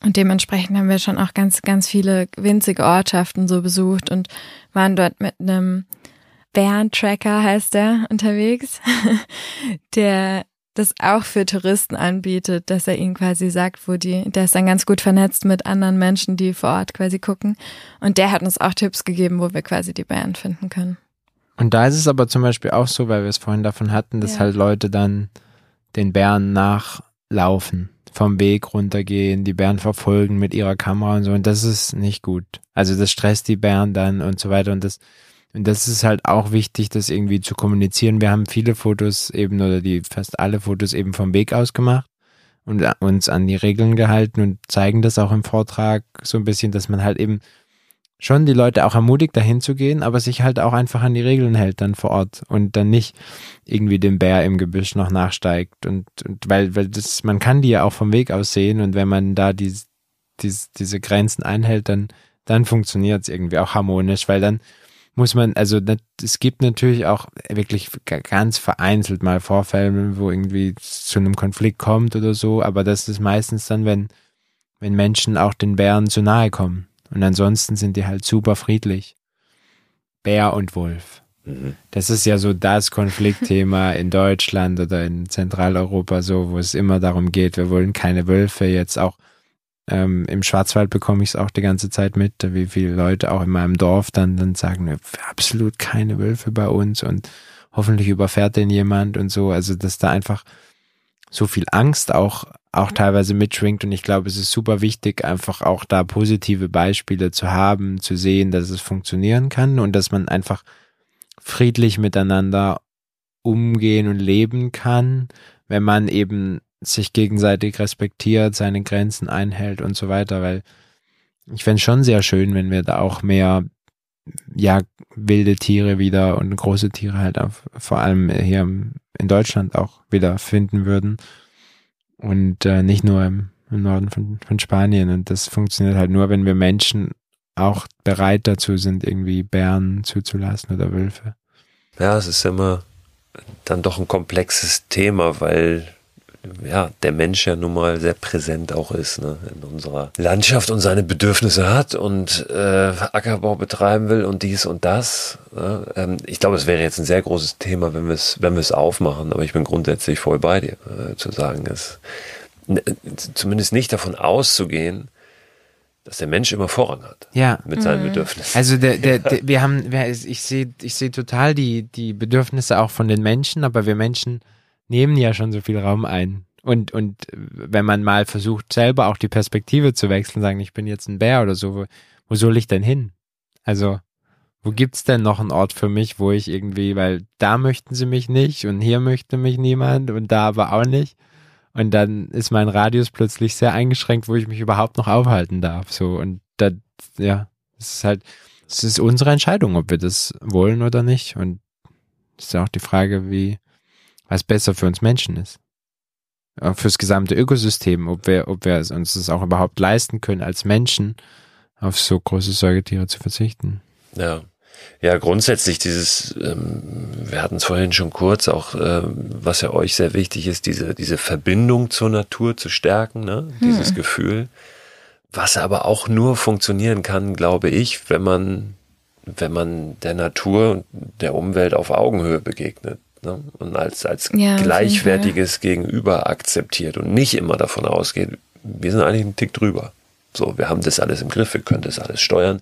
Und dementsprechend haben wir schon auch ganz, ganz viele winzige Ortschaften so besucht und waren dort mit einem Bärentracker, heißt der, unterwegs, der das auch für Touristen anbietet, dass er ihnen quasi sagt, wo die, der ist dann ganz gut vernetzt mit anderen Menschen, die vor Ort quasi gucken. Und der hat uns auch Tipps gegeben, wo wir quasi die Bären finden können. Und da ist es aber zum Beispiel auch so, weil wir es vorhin davon hatten, dass ja. halt Leute dann den Bären nachlaufen vom Weg runtergehen, die Bären verfolgen mit ihrer Kamera und so. Und das ist nicht gut. Also das stresst die Bären dann und so weiter. Und das, und das ist halt auch wichtig, das irgendwie zu kommunizieren. Wir haben viele Fotos eben oder die fast alle Fotos eben vom Weg aus gemacht und uns an die Regeln gehalten und zeigen das auch im Vortrag so ein bisschen, dass man halt eben schon die Leute auch ermutigt, dahin zu gehen, aber sich halt auch einfach an die Regeln hält dann vor Ort und dann nicht irgendwie dem Bär im Gebüsch noch nachsteigt und, und weil, weil das, man kann die ja auch vom Weg aus sehen und wenn man da die, die, diese Grenzen einhält, dann, dann funktioniert es irgendwie auch harmonisch, weil dann muss man, also es gibt natürlich auch wirklich ganz vereinzelt mal Vorfälle, wo irgendwie zu einem Konflikt kommt oder so, aber das ist meistens dann, wenn, wenn Menschen auch den Bären zu nahe kommen. Und ansonsten sind die halt super friedlich. Bär und Wolf. Mhm. Das ist ja so das Konfliktthema in Deutschland oder in Zentraleuropa so, wo es immer darum geht, wir wollen keine Wölfe. Jetzt auch ähm, im Schwarzwald bekomme ich es auch die ganze Zeit mit, wie viele Leute auch in meinem Dorf dann, dann sagen, absolut keine Wölfe bei uns und hoffentlich überfährt den jemand und so. Also, dass da einfach so viel Angst auch auch teilweise mitschwingt. Und ich glaube, es ist super wichtig, einfach auch da positive Beispiele zu haben, zu sehen, dass es funktionieren kann und dass man einfach friedlich miteinander umgehen und leben kann, wenn man eben sich gegenseitig respektiert, seine Grenzen einhält und so weiter, weil ich fände es schon sehr schön, wenn wir da auch mehr ja, wilde Tiere wieder und große Tiere halt auf, vor allem hier in Deutschland auch wieder finden würden und äh, nicht nur im, im Norden von, von Spanien. Und das funktioniert halt nur, wenn wir Menschen auch bereit dazu sind, irgendwie Bären zuzulassen oder Wölfe. Ja, es ist immer dann doch ein komplexes Thema, weil ja, der Mensch ja nun mal sehr präsent auch ist ne, in unserer Landschaft und seine Bedürfnisse hat und äh, Ackerbau betreiben will und dies und das. Ne. Ähm, ich glaube, es wäre jetzt ein sehr großes Thema, wenn wir es wenn wir es aufmachen, aber ich bin grundsätzlich voll bei dir, äh, zu sagen, es zumindest nicht davon auszugehen, dass der Mensch immer Vorrang hat. Ja. Mit seinen mhm. Bedürfnissen. Also der, der, der, wir haben, ich sehe, ich sehe total die, die Bedürfnisse auch von den Menschen, aber wir Menschen nehmen ja schon so viel Raum ein. Und, und wenn man mal versucht, selber auch die Perspektive zu wechseln, sagen, ich bin jetzt ein Bär oder so, wo, wo soll ich denn hin? Also, wo gibt's denn noch einen Ort für mich, wo ich irgendwie, weil da möchten sie mich nicht und hier möchte mich niemand und da aber auch nicht. Und dann ist mein Radius plötzlich sehr eingeschränkt, wo ich mich überhaupt noch aufhalten darf. So, und da, ja, es ist halt, es ist unsere Entscheidung, ob wir das wollen oder nicht. Und es ist auch die Frage, wie, was besser für uns Menschen ist. Fürs gesamte Ökosystem, ob wir, ob wir uns das auch überhaupt leisten können, als Menschen auf so große Säugetiere zu verzichten. Ja. Ja, grundsätzlich dieses, ähm, wir hatten es vorhin schon kurz, auch ähm, was ja euch sehr wichtig ist, diese, diese Verbindung zur Natur zu stärken, ne? dieses hm. Gefühl, was aber auch nur funktionieren kann, glaube ich, wenn man, wenn man der Natur und der Umwelt auf Augenhöhe begegnet ne? und als, als ja, gleichwertiges Gegenüber akzeptiert und nicht immer davon ausgeht, wir sind eigentlich einen Tick drüber. So, wir haben das alles im Griff, wir können das alles steuern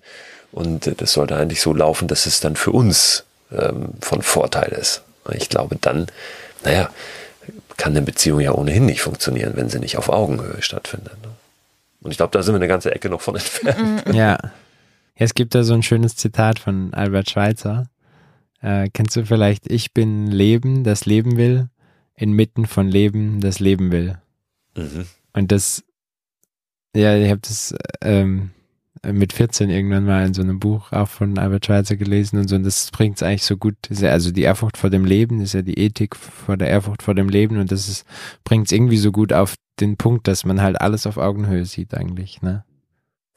und äh, das sollte eigentlich so laufen, dass es dann für uns ähm, von Vorteil ist. Ich glaube, dann, naja, kann eine Beziehung ja ohnehin nicht funktionieren, wenn sie nicht auf Augenhöhe stattfindet. Ne? Und ich glaube, da sind wir eine ganze Ecke noch von entfernt. Ja. Es gibt da so ein schönes Zitat von Albert Schweitzer. Äh, kennst du vielleicht, ich bin Leben, das Leben will, inmitten von Leben, das Leben will. Mhm. Und das, ja, ich habe das ähm, mit 14 irgendwann mal in so einem Buch auch von Albert Schweitzer gelesen und so, und das bringt es eigentlich so gut. also die Ehrfurcht vor dem Leben ist ja die Ethik vor der Ehrfurcht vor dem Leben und das bringt es irgendwie so gut auf den Punkt, dass man halt alles auf Augenhöhe sieht eigentlich, ne?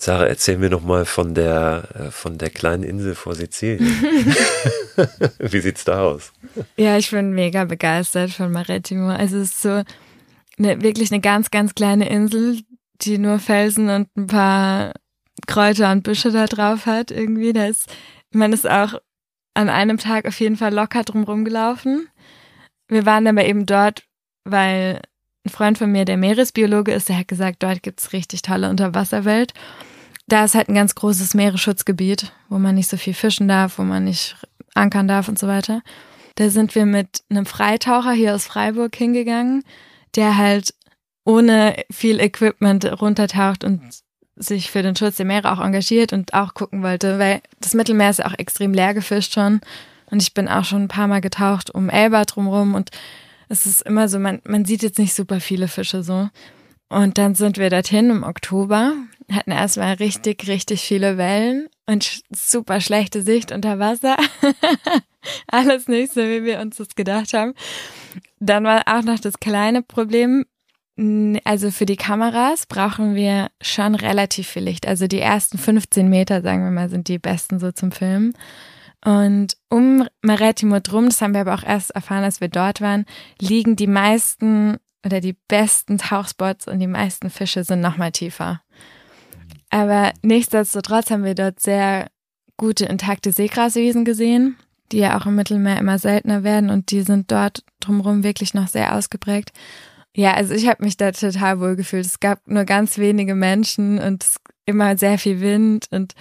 Sarah, erzähl mir noch mal von der, äh, von der kleinen Insel vor Sizilien. Wie sieht's da aus? Ja, ich bin mega begeistert von Marettimo. Also es ist so eine, wirklich eine ganz, ganz kleine Insel, die nur Felsen und ein paar Kräuter und Büsche da drauf hat irgendwie. Da ist, man ist auch an einem Tag auf jeden Fall locker drum gelaufen. Wir waren aber eben dort, weil ein Freund von mir, der Meeresbiologe ist, der hat gesagt, dort gibt's richtig tolle Unterwasserwelt da ist halt ein ganz großes Meeresschutzgebiet, wo man nicht so viel fischen darf, wo man nicht ankern darf und so weiter. Da sind wir mit einem Freitaucher hier aus Freiburg hingegangen, der halt ohne viel Equipment runtertaucht und sich für den Schutz der Meere auch engagiert und auch gucken wollte, weil das Mittelmeer ist ja auch extrem leer gefischt schon. Und ich bin auch schon ein paar Mal getaucht um Elba drumrum und es ist immer so, man, man sieht jetzt nicht super viele Fische so. Und dann sind wir dorthin im Oktober, hatten erstmal richtig, richtig viele Wellen und super schlechte Sicht unter Wasser. Alles nicht so, wie wir uns das gedacht haben. Dann war auch noch das kleine Problem, also für die Kameras brauchen wir schon relativ viel Licht. Also die ersten 15 Meter, sagen wir mal, sind die besten so zum Filmen. Und um Marettimo drum, das haben wir aber auch erst erfahren, als wir dort waren, liegen die meisten oder die besten Tauchspots und die meisten Fische sind nochmal tiefer. Aber nichtsdestotrotz haben wir dort sehr gute intakte Seegraswiesen gesehen, die ja auch im Mittelmeer immer seltener werden und die sind dort drumherum wirklich noch sehr ausgeprägt. Ja, also ich habe mich da total wohl gefühlt. Es gab nur ganz wenige Menschen und immer sehr viel Wind und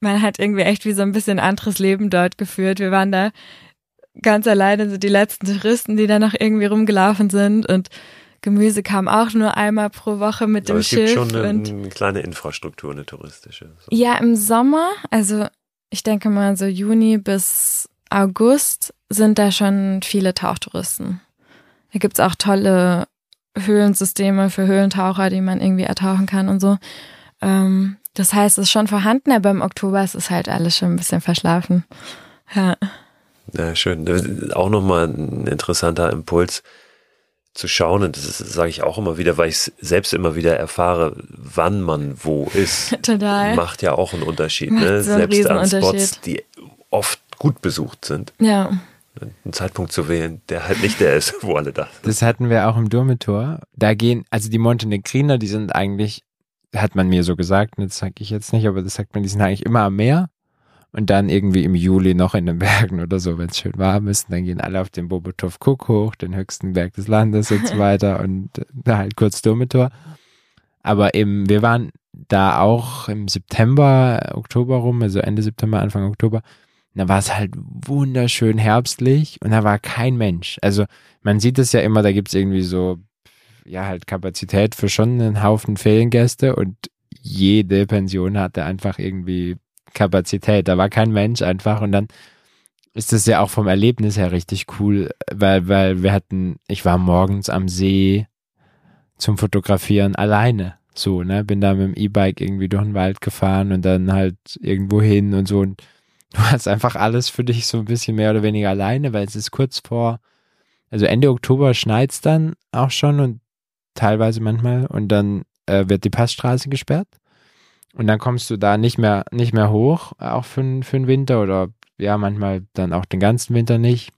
man hat irgendwie echt wie so ein bisschen anderes Leben dort geführt. Wir waren da ganz alleine so die letzten Touristen, die da noch irgendwie rumgelaufen sind und Gemüse kam auch nur einmal pro Woche mit Aber dem es Schiff. Es gibt schon eine, eine, kleine Infrastruktur, eine touristische. So. Ja, im Sommer, also ich denke mal so Juni bis August sind da schon viele Tauchtouristen. Da gibt's auch tolle Höhlensysteme für Höhlentaucher, die man irgendwie ertauchen kann und so. Ähm, das heißt, es ist schon vorhanden, aber im Oktober ist es halt alles schon ein bisschen verschlafen. Ja. Ja, schön. Das ist auch nochmal ein interessanter Impuls zu schauen. Und das sage ich auch immer wieder, weil ich selbst immer wieder erfahre, wann man wo ist. Total. Macht ja auch einen Unterschied. ne? So einen selbst an Spots, die oft gut besucht sind. Ja. einen Zeitpunkt zu wählen, der halt nicht der ist, wo alle da sind. Das hatten wir auch im Durmitor. Da gehen, also die Montenegriner, die sind eigentlich, hat man mir so gesagt, das sage ich jetzt nicht, aber das sagt man, die sind eigentlich immer am Meer und dann irgendwie im Juli noch in den Bergen oder so, wenn es schön warm ist. Und dann gehen alle auf den Bobotov Cook hoch, den höchsten Berg des Landes und so weiter und da halt kurz Durmitor. Aber eben, wir waren da auch im September, Oktober rum, also Ende September, Anfang Oktober. Da war es halt wunderschön herbstlich und da war kein Mensch. Also man sieht es ja immer, da gibt's irgendwie so, ja, halt Kapazität für schon einen Haufen Feriengäste und jede Pension hatte einfach irgendwie Kapazität. Da war kein Mensch einfach und dann ist das ja auch vom Erlebnis her richtig cool, weil, weil wir hatten, ich war morgens am See zum Fotografieren alleine. So, ne, bin da mit dem E-Bike irgendwie durch den Wald gefahren und dann halt irgendwo hin und so und du hast einfach alles für dich so ein bisschen mehr oder weniger alleine, weil es ist kurz vor, also Ende Oktober schneit's dann auch schon und teilweise manchmal und dann äh, wird die Passstraße gesperrt und dann kommst du da nicht mehr, nicht mehr hoch, auch für, für den Winter oder ja, manchmal dann auch den ganzen Winter nicht.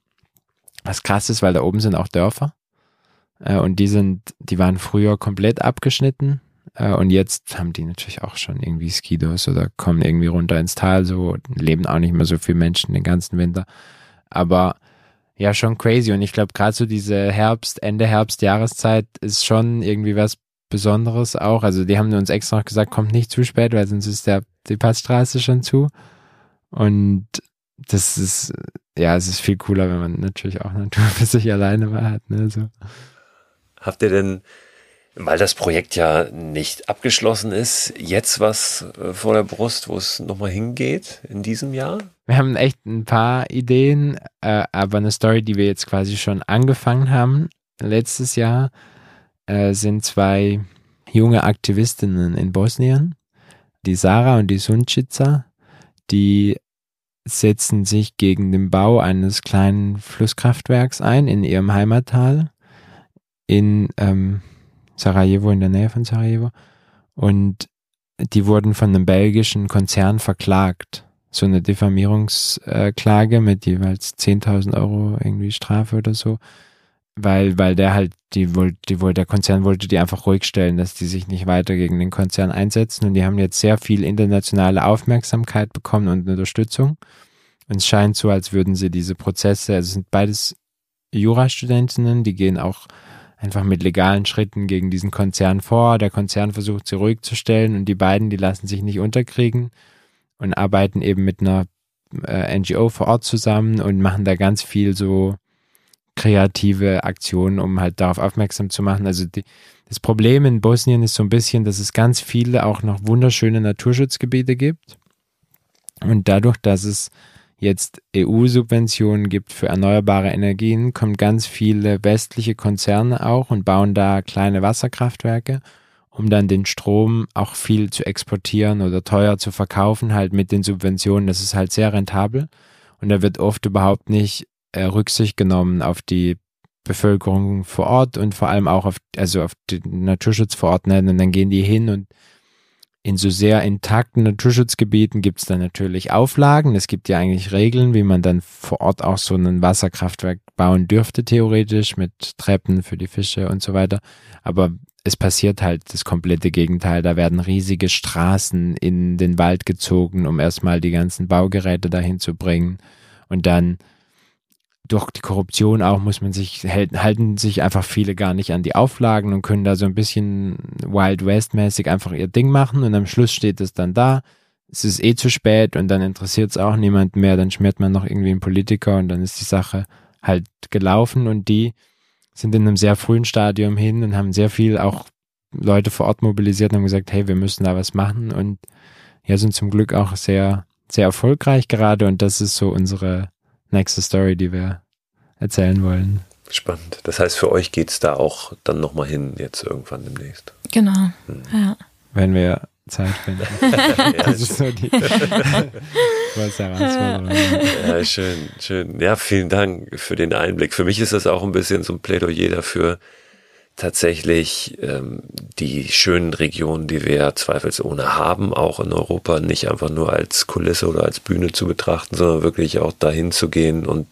Was krass ist, weil da oben sind auch Dörfer. Äh, und die sind, die waren früher komplett abgeschnitten. Äh, und jetzt haben die natürlich auch schon irgendwie Skidos oder kommen irgendwie runter ins Tal so, leben auch nicht mehr so viele Menschen den ganzen Winter. Aber ja, schon crazy. Und ich glaube, gerade so diese Herbst, Ende Herbst, Jahreszeit ist schon irgendwie was Besonderes auch. Also die haben uns extra noch gesagt, kommt nicht zu spät, weil sonst ist der, die Passstraße schon zu. Und das ist, ja, es ist viel cooler, wenn man natürlich auch Natur für sich alleine mal hat. Ne, so. Habt ihr denn, weil das Projekt ja nicht abgeschlossen ist, jetzt was äh, vor der Brust, wo es nochmal hingeht in diesem Jahr? Wir haben echt ein paar Ideen, äh, aber eine Story, die wir jetzt quasi schon angefangen haben letztes Jahr, äh, sind zwei junge Aktivistinnen in Bosnien, die Sarah und die Sunčica, die setzen sich gegen den Bau eines kleinen Flusskraftwerks ein in ihrem Heimattal in ähm, Sarajevo, in der Nähe von Sarajevo. Und die wurden von einem belgischen Konzern verklagt. So eine Diffamierungsklage mit jeweils 10.000 Euro irgendwie Strafe oder so weil, weil der halt, die wollte, die wollte, der Konzern wollte die einfach ruhig stellen, dass die sich nicht weiter gegen den Konzern einsetzen und die haben jetzt sehr viel internationale Aufmerksamkeit bekommen und Unterstützung. Und es scheint so, als würden sie diese Prozesse, also es sind beides Jurastudentinnen, die gehen auch einfach mit legalen Schritten gegen diesen Konzern vor. Der Konzern versucht sie ruhig zu stellen und die beiden, die lassen sich nicht unterkriegen und arbeiten eben mit einer äh, NGO vor Ort zusammen und machen da ganz viel so kreative Aktionen, um halt darauf aufmerksam zu machen. Also die, das Problem in Bosnien ist so ein bisschen, dass es ganz viele auch noch wunderschöne Naturschutzgebiete gibt. Und dadurch, dass es jetzt EU-Subventionen gibt für erneuerbare Energien, kommen ganz viele westliche Konzerne auch und bauen da kleine Wasserkraftwerke, um dann den Strom auch viel zu exportieren oder teuer zu verkaufen, halt mit den Subventionen. Das ist halt sehr rentabel. Und da wird oft überhaupt nicht Rücksicht genommen auf die Bevölkerung vor Ort und vor allem auch auf, also auf den Naturschutz vor Ort. Ne? Und dann gehen die hin und in so sehr intakten Naturschutzgebieten gibt es dann natürlich Auflagen. Es gibt ja eigentlich Regeln, wie man dann vor Ort auch so ein Wasserkraftwerk bauen dürfte, theoretisch, mit Treppen für die Fische und so weiter. Aber es passiert halt das komplette Gegenteil. Da werden riesige Straßen in den Wald gezogen, um erstmal die ganzen Baugeräte dahin zu bringen. Und dann durch die Korruption auch muss man sich, halten sich einfach viele gar nicht an die Auflagen und können da so ein bisschen Wild West mäßig einfach ihr Ding machen und am Schluss steht es dann da. Es ist eh zu spät und dann interessiert es auch niemand mehr, dann schmiert man noch irgendwie einen Politiker und dann ist die Sache halt gelaufen und die sind in einem sehr frühen Stadium hin und haben sehr viel auch Leute vor Ort mobilisiert und haben gesagt, hey, wir müssen da was machen und ja, sind zum Glück auch sehr, sehr erfolgreich gerade und das ist so unsere nächste Story, die wir erzählen wollen. Spannend. Das heißt, für euch geht es da auch dann nochmal hin, jetzt irgendwann demnächst. Genau. Hm. Ja. Wenn wir Zeit finden. das ist so die Herausforderung. Ja, schön, schön. Ja, vielen Dank für den Einblick. Für mich ist das auch ein bisschen so ein Plädoyer dafür, tatsächlich ähm, die schönen Regionen, die wir zweifelsohne haben, auch in Europa, nicht einfach nur als Kulisse oder als Bühne zu betrachten, sondern wirklich auch dahin zu gehen und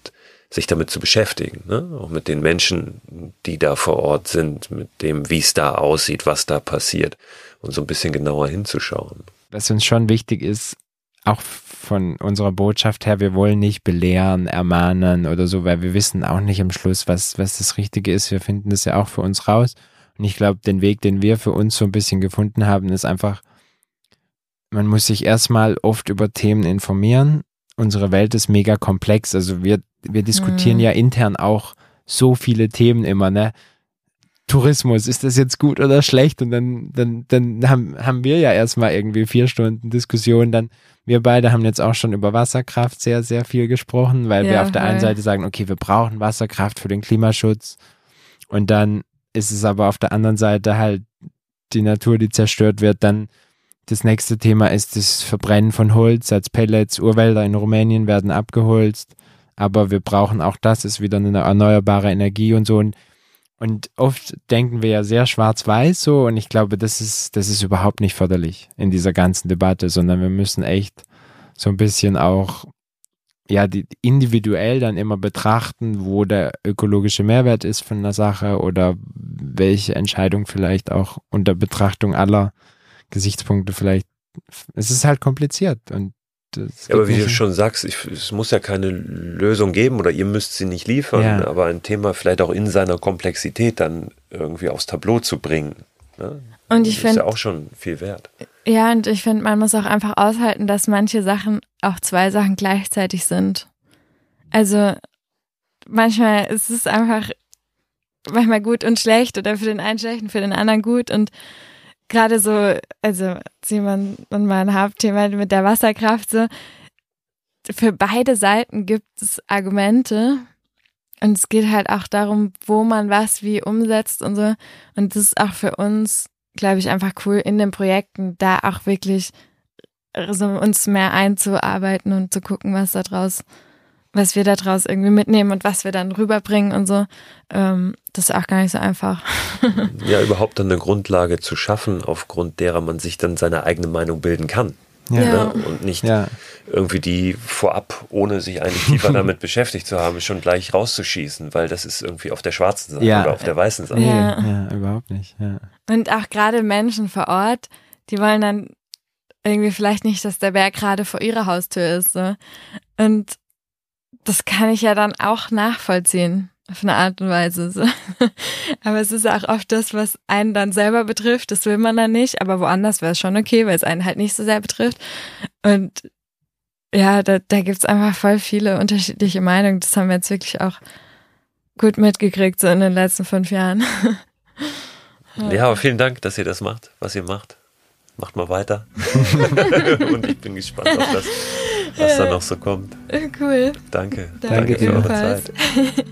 sich damit zu beschäftigen, ne? auch mit den Menschen, die da vor Ort sind, mit dem, wie es da aussieht, was da passiert und so ein bisschen genauer hinzuschauen. Was uns schon wichtig ist, auch von unserer Botschaft her, wir wollen nicht belehren, ermahnen oder so, weil wir wissen auch nicht am Schluss, was, was das Richtige ist. Wir finden das ja auch für uns raus. Und ich glaube, den Weg, den wir für uns so ein bisschen gefunden haben, ist einfach, man muss sich erstmal oft über Themen informieren. Unsere Welt ist mega komplex. Also wir, wir diskutieren mhm. ja intern auch so viele Themen immer, ne? Tourismus, ist das jetzt gut oder schlecht? Und dann, dann, dann haben, haben wir ja erstmal irgendwie vier Stunden Diskussion. Dann, wir beide haben jetzt auch schon über Wasserkraft sehr, sehr viel gesprochen, weil ja, wir auf der einen Seite sagen, okay, wir brauchen Wasserkraft für den Klimaschutz. Und dann ist es aber auf der anderen Seite halt die Natur, die zerstört wird. Dann das nächste Thema ist das Verbrennen von Holz als Pellets. Urwälder in Rumänien werden abgeholzt. Aber wir brauchen auch das, ist wieder eine erneuerbare Energie und so. Und und oft denken wir ja sehr schwarz-weiß so und ich glaube, das ist, das ist überhaupt nicht förderlich in dieser ganzen Debatte, sondern wir müssen echt so ein bisschen auch ja, die individuell dann immer betrachten, wo der ökologische Mehrwert ist von der Sache oder welche Entscheidung vielleicht auch unter Betrachtung aller Gesichtspunkte vielleicht. Es ist halt kompliziert und ja, aber wie du schon sagst, ich, es muss ja keine Lösung geben oder ihr müsst sie nicht liefern, ja. aber ein Thema vielleicht auch in seiner Komplexität dann irgendwie aufs Tableau zu bringen. Ne? Und ich finde. Ist ja auch schon viel wert. Ja, und ich finde, man muss auch einfach aushalten, dass manche Sachen auch zwei Sachen gleichzeitig sind. Also manchmal ist es einfach manchmal gut und schlecht oder für den einen schlecht und für den anderen gut und gerade so, also Simon und mein Hauptthema mit der Wasserkraft, so, für beide Seiten gibt es Argumente. Und es geht halt auch darum, wo man was wie umsetzt und so. Und das ist auch für uns, glaube ich, einfach cool in den Projekten, da auch wirklich so uns mehr einzuarbeiten und zu gucken, was da draus was wir daraus irgendwie mitnehmen und was wir dann rüberbringen und so. Ähm, das ist auch gar nicht so einfach. ja, überhaupt dann eine Grundlage zu schaffen, aufgrund derer man sich dann seine eigene Meinung bilden kann. Ja. Ne? Und nicht ja. irgendwie die vorab, ohne sich eigentlich tiefer damit beschäftigt zu haben, schon gleich rauszuschießen, weil das ist irgendwie auf der schwarzen Seite ja. oder auf der weißen Seite. Ja, ja überhaupt nicht. Und auch gerade Menschen vor Ort, die wollen dann irgendwie vielleicht nicht, dass der Berg gerade vor ihrer Haustür ist. So. Und das kann ich ja dann auch nachvollziehen auf eine Art und Weise. So. Aber es ist auch oft das, was einen dann selber betrifft. Das will man dann nicht. Aber woanders wäre es schon okay, weil es einen halt nicht so sehr betrifft. Und ja, da, da gibt es einfach voll viele unterschiedliche Meinungen. Das haben wir jetzt wirklich auch gut mitgekriegt, so in den letzten fünf Jahren. ja, aber vielen Dank, dass ihr das macht, was ihr macht. Macht mal weiter. und ich bin gespannt auf das was da noch so kommt. Cool. Danke. Danke, Danke für eure Zeit.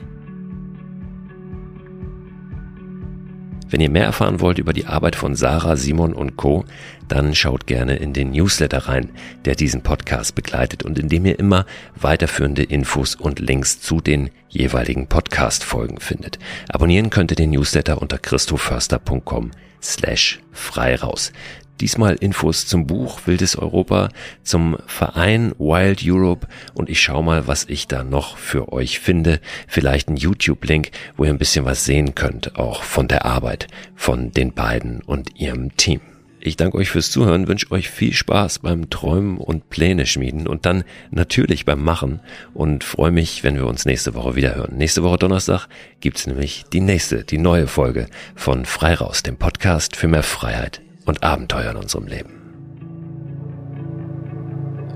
Wenn ihr mehr erfahren wollt über die Arbeit von Sarah, Simon und Co., dann schaut gerne in den Newsletter rein, der diesen Podcast begleitet und in dem ihr immer weiterführende Infos und Links zu den jeweiligen Podcast-Folgen findet. Abonnieren könnt ihr den Newsletter unter christoförster.com slash frei raus. Diesmal Infos zum Buch Wildes Europa, zum Verein Wild Europe und ich schau mal, was ich da noch für euch finde. Vielleicht ein YouTube-Link, wo ihr ein bisschen was sehen könnt, auch von der Arbeit von den beiden und ihrem Team. Ich danke euch fürs Zuhören, wünsche euch viel Spaß beim Träumen und Pläne schmieden und dann natürlich beim Machen und freue mich, wenn wir uns nächste Woche wieder hören. Nächste Woche Donnerstag gibt's nämlich die nächste, die neue Folge von Freiraus, dem Podcast für mehr Freiheit und Abenteuer in unserem Leben.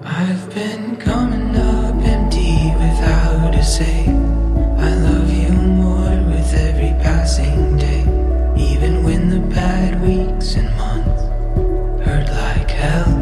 I've been coming up empty without a say. I love you more with every passing day. Even when the bad weeks and months hurt like hell.